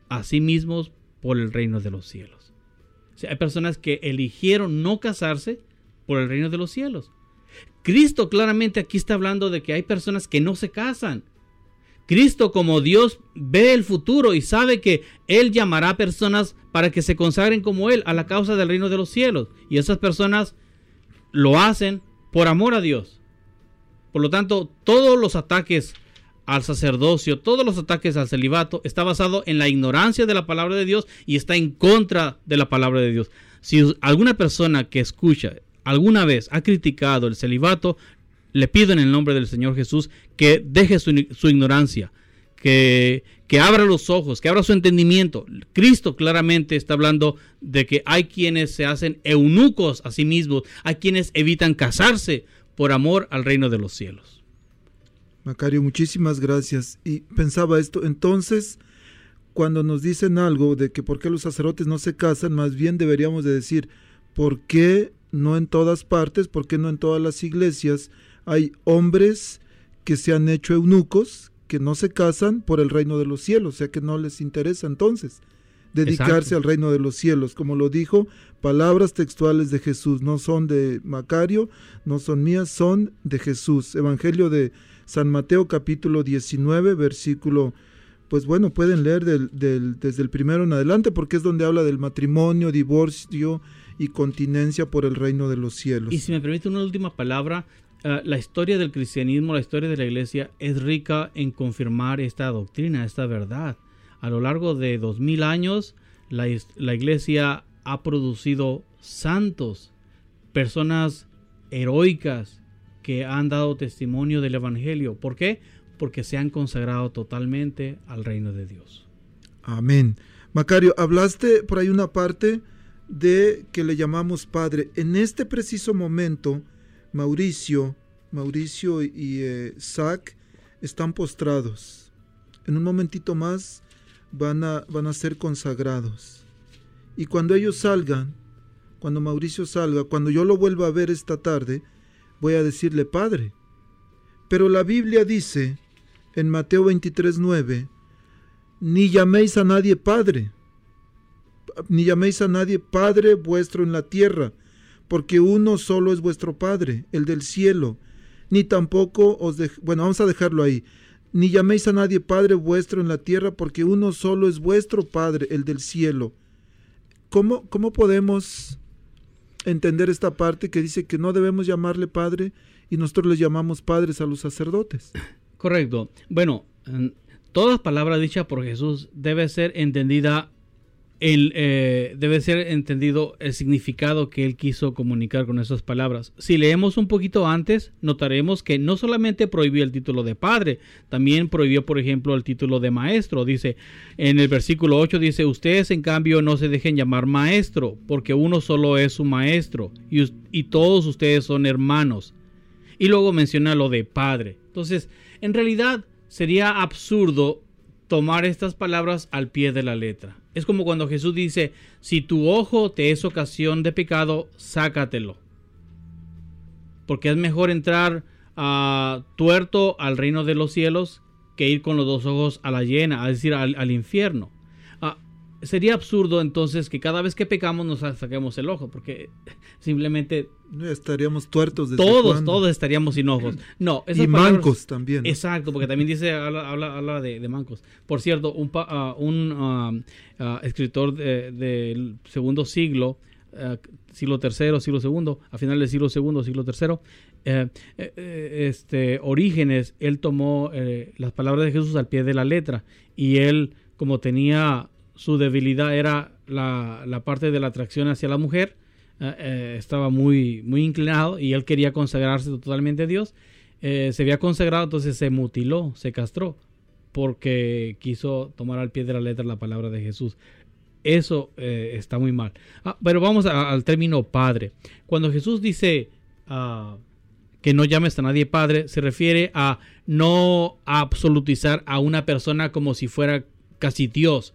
a sí mismos por el reino de los cielos. hay personas que eligieron no casarse por el reino de los cielos. Cristo claramente aquí está hablando de que hay personas que no se casan Cristo como Dios ve el futuro y sabe que Él llamará personas para que se consagren como Él a la causa del reino de los cielos. Y esas personas lo hacen por amor a Dios. Por lo tanto, todos los ataques al sacerdocio, todos los ataques al celibato, está basado en la ignorancia de la palabra de Dios y está en contra de la palabra de Dios. Si alguna persona que escucha alguna vez ha criticado el celibato, le pido en el nombre del Señor Jesús que deje su, ignorancia, que, que, abra los ojos, que abra su entendimiento. Cristo claramente está hablando de que hay quienes se hacen eunucos a sí mismos, hay quienes evitan casarse por amor al reino de los cielos. Macario, muchísimas gracias. Y pensaba esto, entonces, cuando nos dicen algo de que por qué los sacerdotes no se casan, más bien deberíamos de decir, ¿por qué no en todas partes, por qué no en todas las iglesias hay hombres que se han hecho eunucos, que no se casan por el reino de los cielos, o sea que no les interesa entonces dedicarse al reino de los cielos. Como lo dijo, palabras textuales de Jesús, no son de Macario, no son mías, son de Jesús. Evangelio de San Mateo capítulo 19, versículo, pues bueno, pueden leer desde el primero en adelante porque es donde habla del matrimonio, divorcio y continencia por el reino de los cielos. Y si me permite una última palabra, eh, la historia del cristianismo, la historia de la iglesia es rica en confirmar esta doctrina, esta verdad. A lo largo de dos mil años, la, la iglesia ha producido santos, personas heroicas que han dado testimonio del Evangelio. ¿Por qué? Porque se han consagrado totalmente al reino de Dios. Amén. Macario, hablaste por ahí una parte de que le llamamos Padre. En este preciso momento, Mauricio, Mauricio y eh, Zach están postrados. En un momentito más van a, van a ser consagrados. Y cuando ellos salgan, cuando Mauricio salga, cuando yo lo vuelva a ver esta tarde, voy a decirle Padre. Pero la Biblia dice en Mateo 23, 9, ni llaméis a nadie Padre, ni llaméis a nadie Padre vuestro en la tierra, porque uno solo es vuestro Padre, el del cielo. Ni tampoco os de... bueno, vamos a dejarlo ahí. Ni llaméis a nadie Padre vuestro en la tierra, porque uno solo es vuestro Padre, el del cielo. ¿Cómo, cómo podemos entender esta parte que dice que no debemos llamarle Padre y nosotros les llamamos padres a los sacerdotes? Correcto. Bueno, toda palabra dicha por Jesús debe ser entendida eh, debe ser entendido el significado que él quiso comunicar con esas palabras. Si leemos un poquito antes, notaremos que no solamente prohibió el título de padre, también prohibió, por ejemplo, el título de maestro. Dice en el versículo 8, dice, ustedes en cambio no se dejen llamar maestro, porque uno solo es su maestro y, y todos ustedes son hermanos. Y luego menciona lo de padre. Entonces, en realidad sería absurdo tomar estas palabras al pie de la letra. Es como cuando Jesús dice, si tu ojo te es ocasión de pecado, sácatelo. Porque es mejor entrar ah, tuerto al reino de los cielos que ir con los dos ojos a la llena, es decir, al, al infierno. Sería absurdo entonces que cada vez que pecamos nos saquemos el ojo, porque [LAUGHS] simplemente Estaríamos tuertos desde todos, todos estaríamos sin ojos. No, esas Y palabras- mancos también. Exacto, porque también dice, habla, habla, habla de, de mancos. Por cierto, un, ah, un ah, escritor de- del segundo siglo, ah, siglo tercero, siglo segundo, a final del siglo segundo, siglo tercero, eh, eh, eh, este, Orígenes, él tomó eh, las palabras de Jesús al pie de la letra y él, como tenía su debilidad, era la, la parte de la atracción hacia la mujer, eh, eh, estaba muy, muy inclinado y él quería consagrarse totalmente a Dios. Eh, se había consagrado, entonces se mutiló, se castró, porque quiso tomar al pie de la letra la palabra de Jesús. Eso está muy mal. Ah, pero vamos al término padre. Cuando Jesús dice ah, que no llames a nadie padre, se refiere a no absolutizar a una persona como si fuera casi Dios.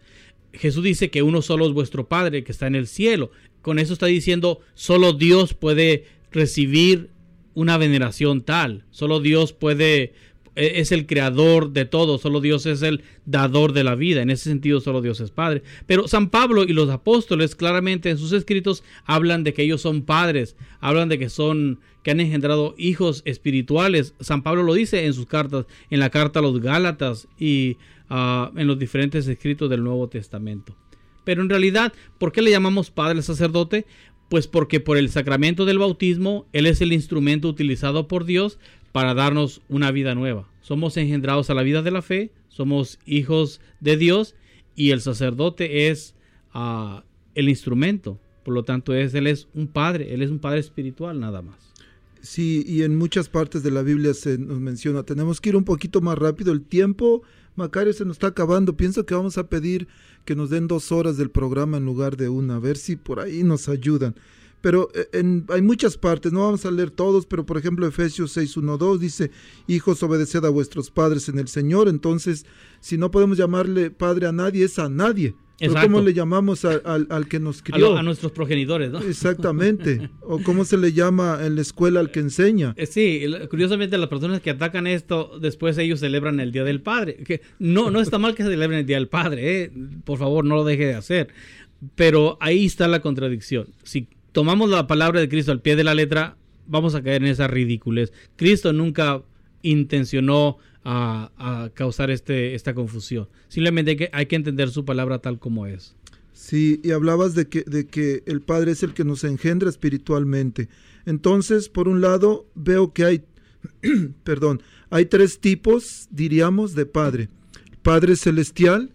Jesús dice que uno solo es vuestro Padre que está en el cielo. Con eso está diciendo, solo Dios puede recibir una veneración tal. Solo Dios puede, e- es el creador de todo. Solo Dios es el dador de la vida. En ese sentido, solo Dios es Padre. Pero San Pablo y los apóstoles claramente en sus escritos hablan de que ellos son padres. Hablan de que son, que han engendrado hijos espirituales. San Pablo lo dice en sus cartas, en la carta a los Gálatas y ah, en los diferentes escritos del Nuevo Testamento. Pero en realidad, ¿por qué le llamamos Padre sacerdote? Pues porque por el sacramento del bautismo, Él es el instrumento utilizado por Dios para darnos una vida nueva. Somos engendrados a la vida de la fe, somos hijos de Dios y el sacerdote es ah, el instrumento. Por lo tanto, es, Él es un Padre, Él es un Padre espiritual nada más. Sí, y en muchas partes de la Biblia se nos menciona, tenemos que ir un poquito más rápido, el tiempo, Macario, se nos está acabando, pienso que vamos a pedir que nos den dos horas del programa en lugar de una, a ver si por ahí nos ayudan. Pero eh, en- hay muchas partes, no vamos a leer todos, pero por ejemplo Efesios 6, 1, 2 dice, hijos, obedeced a vuestros padres en el Señor, entonces si no podemos llamarle padre a nadie, es a nadie. Exacto. ¿Cómo le llamamos a- al, al que nos crió? a nuestros progenitores, ¿no? Exactamente. [LAUGHS] o cómo se le llama en la escuela al que enseña. Eh, Sí, curiosamente las personas que atacan esto, después ellos celebran el Día del Padre. Que no, no está mal que celebren el Día del Padre, ¿eh? por favor no lo deje de hacer. Pero ahí está la contradicción. Si tomamos la palabra de Cristo al pie de la letra, vamos a caer en esa ridiculez. Cristo nunca intencionó a, a causar este, esta confusión. Simplemente hay que, hay que entender su palabra tal como es. Sí, y hablabas de que, de que el Padre es el que nos engendra espiritualmente. Entonces, por un lado, veo que hay, [CLEARS THROAT] perdón, hay tres tipos, diríamos, de Padre. Padre celestial,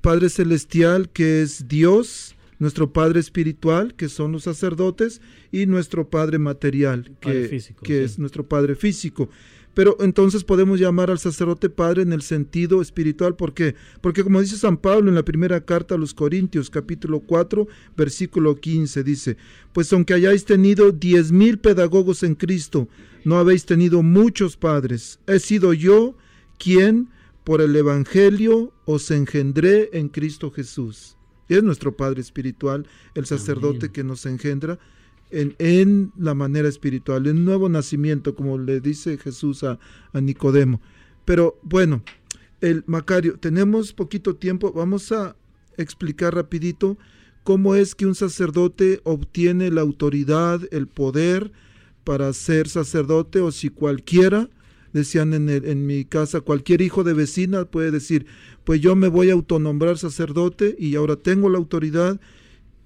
Padre celestial que es Dios, nuestro Padre espiritual, que son los sacerdotes, y nuestro Padre material, Padre que, físico, que sí. es nuestro Padre físico. Pero entonces podemos llamar al sacerdote Padre en el sentido espiritual, ¿por qué? Porque como dice San Pablo en la primera carta a los Corintios, capítulo 4, versículo 15, dice, pues aunque hayáis tenido diez mil pedagogos en Cristo, no habéis tenido muchos padres. He sido yo quien por el Evangelio os engendré en Cristo Jesús. Es nuestro Padre espiritual, el sacerdote Amén. que nos engendra en, la manera espiritual, en nuevo nacimiento, como le dice Jesús a, a Nicodemo. Pero bueno, el Macario, tenemos poquito tiempo, vamos a explicar rapidito cómo es que un sacerdote obtiene la autoridad, el poder para ser sacerdote o si cualquiera, decían en, el- en mi casa, cualquier hijo de vecina puede decir, pues yo me voy a autonombrar sacerdote y ahora tengo la autoridad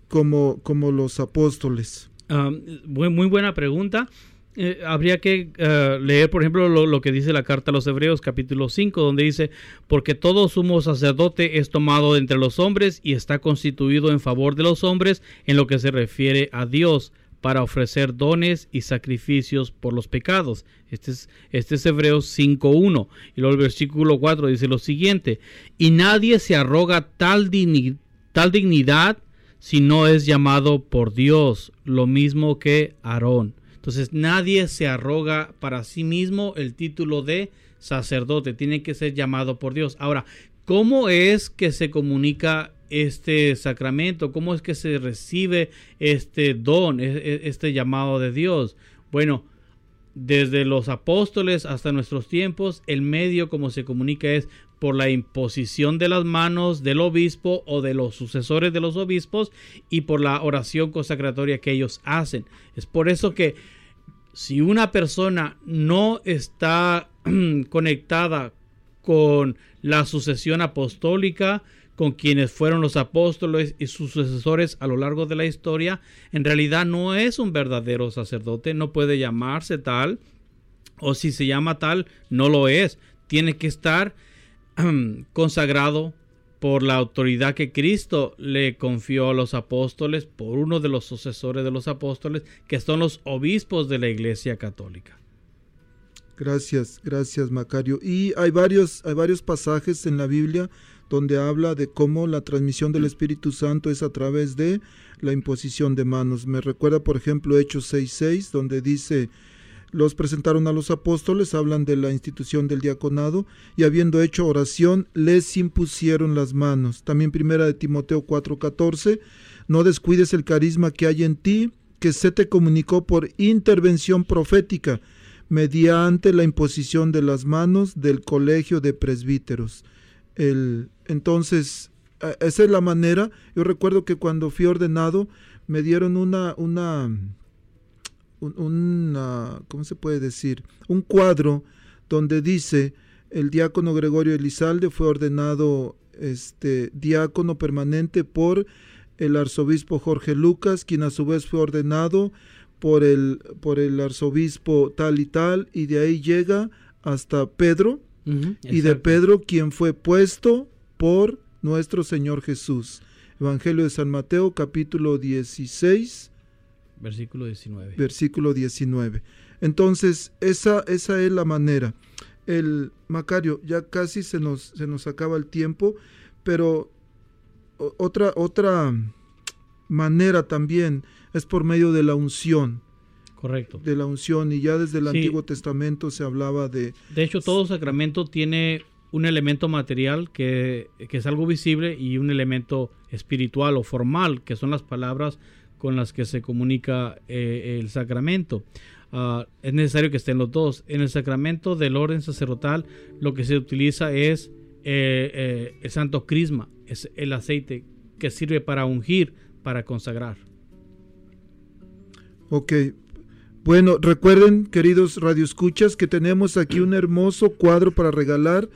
como, como los apóstoles. Muy, buena pregunta. Eh, habría que eh, leer, por ejemplo, lo, que dice la carta a los Hebreos, capítulo 5, donde dice, porque todo sumo sacerdote es tomado entre los hombres y está constituido en favor de los hombres en lo que se refiere a Dios para ofrecer dones y sacrificios por los pecados. Este es, este es Hebreos 5.1. Y luego el versículo 4 dice lo siguiente, y nadie se arroga tal dignidad si no es llamado por Dios, lo mismo que Aarón. Entonces nadie se arroga para sí mismo el título de sacerdote, tiene que ser llamado por Dios. Ahora, ¿cómo es que se comunica este sacramento? ¿Cómo es que se recibe este don, e- e- este llamado de Dios? Bueno, desde los apóstoles hasta nuestros tiempos, el medio como se comunica es por la imposición de las manos del obispo o de los sucesores de los obispos y por la oración consacratoria que ellos hacen. Es por eso que si una persona no está [CLEARS THROAT] conectada con la sucesión apostólica, con quienes fueron los apóstoles y sus sucesores a lo largo de la historia, en realidad no es un verdadero sacerdote, no puede llamarse tal, o si se llama tal, no lo es. Tiene que estar consagrado por la autoridad que Cristo le confió a los apóstoles, por uno de los sucesores de los apóstoles, que son los obispos de la Iglesia Católica. Gracias, gracias Macario. Y hay varios, hay varios pasajes en la Biblia donde habla de cómo la transmisión del Espíritu Santo es a través de la imposición de manos. Me recuerda, por ejemplo, Hechos 6.6, donde dice, los presentaron a los apóstoles, hablan de la institución del diaconado, y habiendo hecho oración, les impusieron las manos. También primera de Timoteo 4.14, no descuides el carisma que hay en ti, que se te comunicó por intervención profética, mediante la imposición de las manos del colegio de presbíteros. El, entonces, esa es la manera. Yo recuerdo que cuando fui ordenado me dieron una, una, una, ¿cómo se puede decir? Un cuadro donde dice el diácono Gregorio Elizalde fue ordenado este diácono permanente por el arzobispo Jorge Lucas, quien a su vez fue ordenado por el, por el arzobispo tal y tal, y de ahí llega hasta Pedro, y de Pedro, quien fue puesto por nuestro Señor Jesús. Evangelio de San Mateo, capítulo 16. Versículo 19. Versículo 19. Entonces, esa, esa es la manera. El Macario, ya casi se nos, se nos acaba el tiempo, pero otra, otra manera también es por medio de la unción. Correcto. De la unción, y ya desde el Antiguo Testamento se hablaba de... De hecho, todo sacramento tiene un elemento material que, es algo visible y un elemento espiritual o formal, que son las palabras con las que se comunica eh, el sacramento. Ah, es necesario que estén los dos. En el sacramento del orden sacerdotal lo que se utiliza es eh, eh, el santo crisma, es el aceite que sirve para ungir, para consagrar. Ok, bueno, recuerden, queridos radioescuchas, que tenemos aquí un hermoso cuadro para regalar.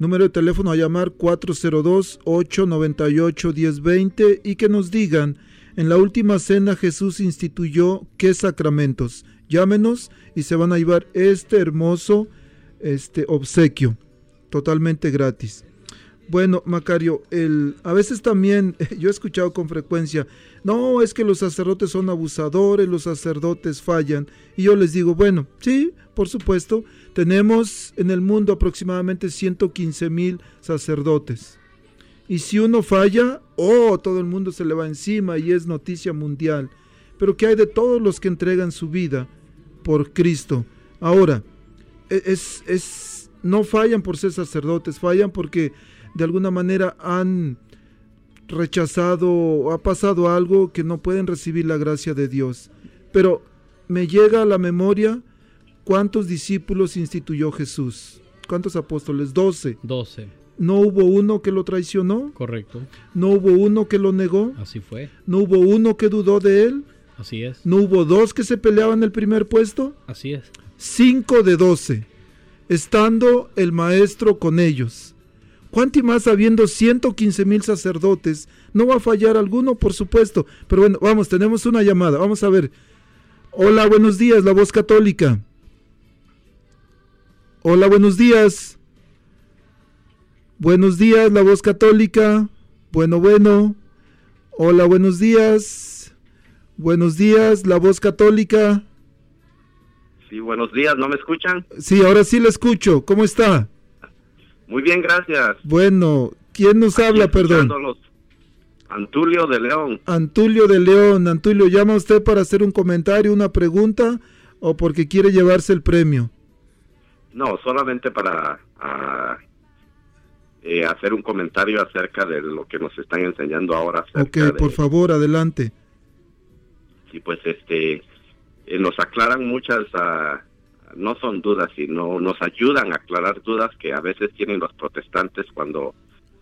Número de teléfono a llamar 402-898-1020 y que nos digan, en la última cena Jesús instituyó qué sacramentos. Llámenos y se van a llevar este hermoso este obsequio, totalmente gratis. Bueno, Macario, el, a veces también [LAUGHS] yo he escuchado con frecuencia, no, es que los sacerdotes son abusadores, los sacerdotes fallan. Y yo les digo, bueno, sí, por supuesto, tenemos en el mundo aproximadamente 115 mil sacerdotes. Y si uno falla, oh, todo el mundo se le va encima y es noticia mundial. Pero ¿qué hay de todos los que entregan su vida por Cristo? Ahora, e, es, es, no fallan por ser sacerdotes, fallan porque de alguna manera han rechazado o ha pasado algo que no pueden recibir la gracia de Dios. Pero me llega a la memoria cuántos discípulos instituyó Jesús. ¿Cuántos apóstoles? Doce. Doce. ¿No hubo uno que lo traicionó? Correcto. ¿No hubo uno que lo negó? Así fue. ¿No hubo uno que dudó de él? Así es. ¿No hubo dos que se peleaban el primer puesto? Así es. Cinco de doce, estando el maestro con ellos. ¿Cuánto más habiendo 115 mil sacerdotes? No va a fallar alguno, por supuesto. Pero bueno, vamos, tenemos una llamada. Vamos a ver. Hola, buenos días, la voz católica. Hola, buenos días. Buenos días, la voz católica. Bueno, bueno. Hola, buenos días. Buenos días, la voz católica. Sí, buenos días, ¿no me escuchan? Sí, ahora sí la escucho. ¿Cómo está? Muy bien, gracias. Bueno, ¿quién nos habla, perdón? Antulio de León. Antulio de León. Antulio, ¿llama usted para hacer un comentario, una pregunta o porque quiere llevarse el premio? No, solamente para eh, hacer un comentario acerca de lo que nos están enseñando ahora. Ok, por favor, adelante. Sí, pues este, eh, nos aclaran muchas, uh, no son dudas, sino nos ayudan a aclarar dudas que a veces tienen los protestantes cuando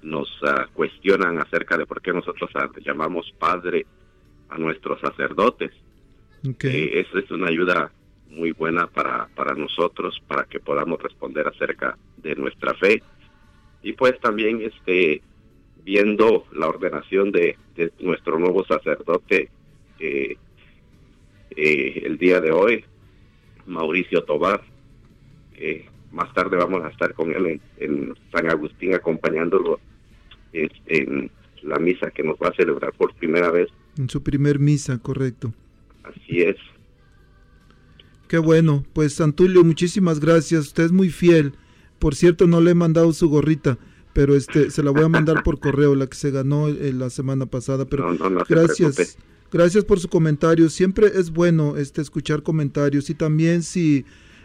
nos ah, cuestionan acerca de por qué nosotros ah, llamamos padre a nuestros sacerdotes. Eh, eso es una ayuda muy buena para, para nosotros, para que podamos responder acerca de nuestra fe. Y pues también este viendo la ordenación de, nuestro nuevo sacerdote eh, eh, el día de hoy, Mauricio Tobar. más tarde vamos a estar con él en, San Agustín acompañándolo en la misa que nos va a celebrar por primera vez. En su primer misa, correcto. Así es. Qué bueno. Pues Antulio, muchísimas gracias. Usted es muy fiel. Por cierto, no le he mandado su gorrita, pero este se la voy a mandar por [LAUGHS] correo, la que se ganó eh, la semana pasada. Pero gracias. Gracias por su comentario. Siempre es bueno este escuchar comentarios. Y también si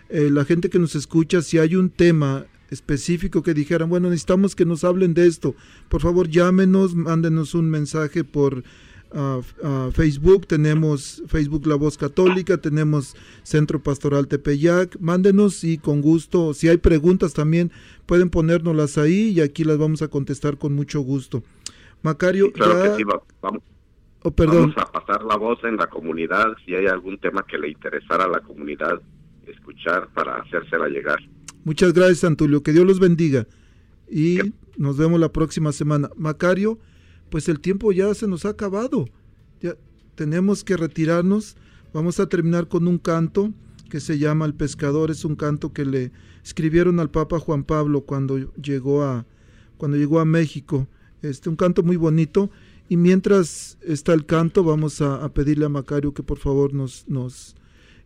eh, la gente que nos escucha, si hay un tema específico que dijeran, bueno, necesitamos que nos hablen de esto, por favor llámenos, mándenos un mensaje por Facebook, tenemos Facebook La Voz Católica, tenemos Centro Pastoral Tepeyac, mándenos y con gusto, si hay preguntas también pueden ponérnoslas ahí y aquí las vamos a contestar con mucho gusto. Macario, claro que vamos, oh, perdón. vamos a pasar la voz en la comunidad, si hay algún tema que le interesara a la comunidad, escuchar para hacérsela llegar. Muchas gracias, Antulio, que Dios los bendiga y nos vemos la próxima semana. Macario, pues el tiempo ya se nos ha acabado. Ya tenemos que retirarnos. Vamos a terminar con un canto que se llama El pescador. Es un canto que le escribieron al Papa Juan Pablo cuando llegó a cuando llegó a México. Este un canto muy bonito. Y mientras está el canto, vamos a, pedirle a Macario que por favor nos, nos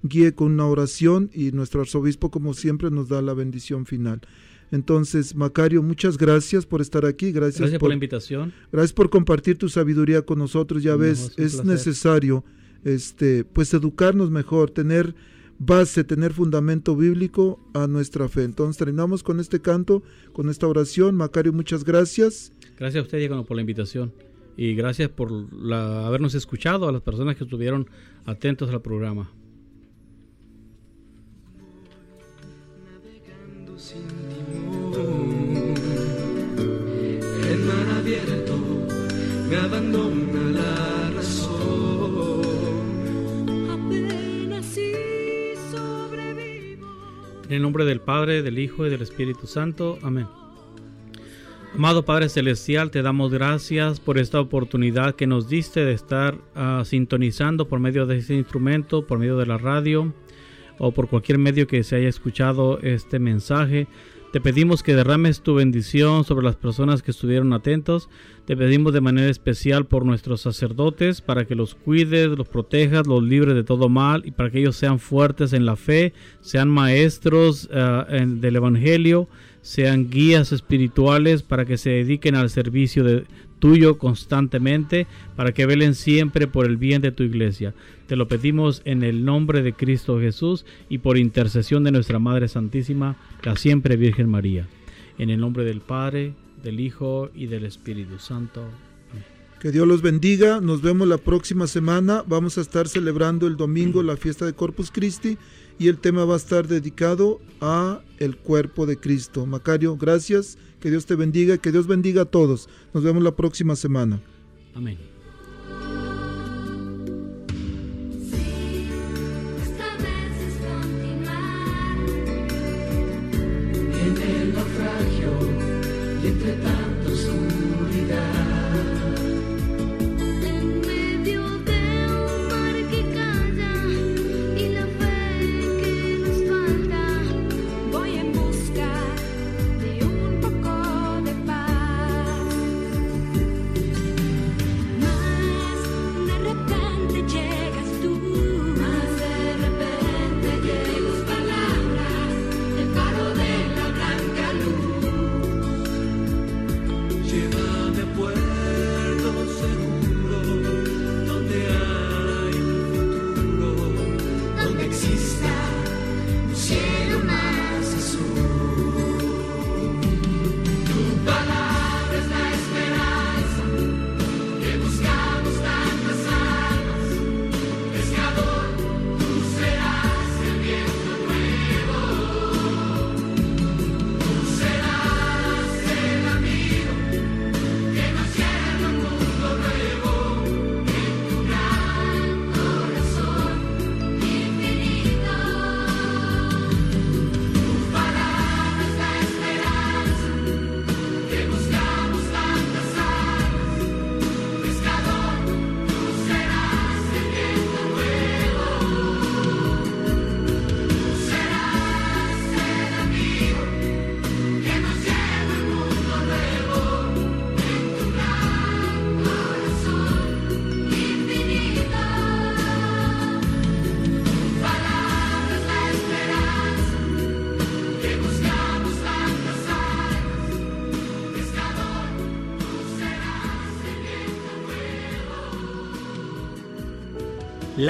guíe con una oración y nuestro arzobispo, como siempre, nos da la bendición final. Entonces, Macario, muchas gracias por estar aquí. Gracias, por, la invitación. Gracias por compartir tu sabiduría con nosotros. Ya ves, es, necesario este, pues educarnos mejor, tener base, tener fundamento bíblico a nuestra fe. Entonces, terminamos con este canto, con esta oración. Macario, muchas gracias. Gracias a usted, Diego, por la invitación. Y gracias por habernos escuchado, a las personas que estuvieron atentos al programa. me abandona la razón. Apenas si sobrevivo. En el nombre del Padre, del Hijo y del Espíritu Santo. Amén. Amado Padre Celestial, te damos gracias por esta oportunidad que nos diste de estar uh, sintonizando por medio de este instrumento, por medio de la radio o por cualquier medio que se haya escuchado este mensaje. Te pedimos que derrames tu bendición sobre las personas que estuvieron atentos. Te pedimos de manera especial por nuestros sacerdotes para que los cuides, los protejas, los libres de todo mal y para que ellos sean fuertes en la fe, sean maestros eh, del Evangelio, sean guías espirituales para que se dediquen al servicio de, tuyo constantemente para que velen siempre por el bien de tu iglesia. Te lo pedimos en el nombre de Cristo Jesús y por intercesión de nuestra Madre Santísima, la siempre Virgen María. En el nombre del Padre, del Hijo y del Espíritu Santo. Que Dios los bendiga. Nos vemos la próxima semana. Vamos a estar celebrando el domingo la fiesta de Corpus Christi y el tema va a estar dedicado a el cuerpo de Cristo. Macario, gracias. Que Dios te bendiga, que Dios bendiga a todos. Nos vemos la próxima semana. Amén.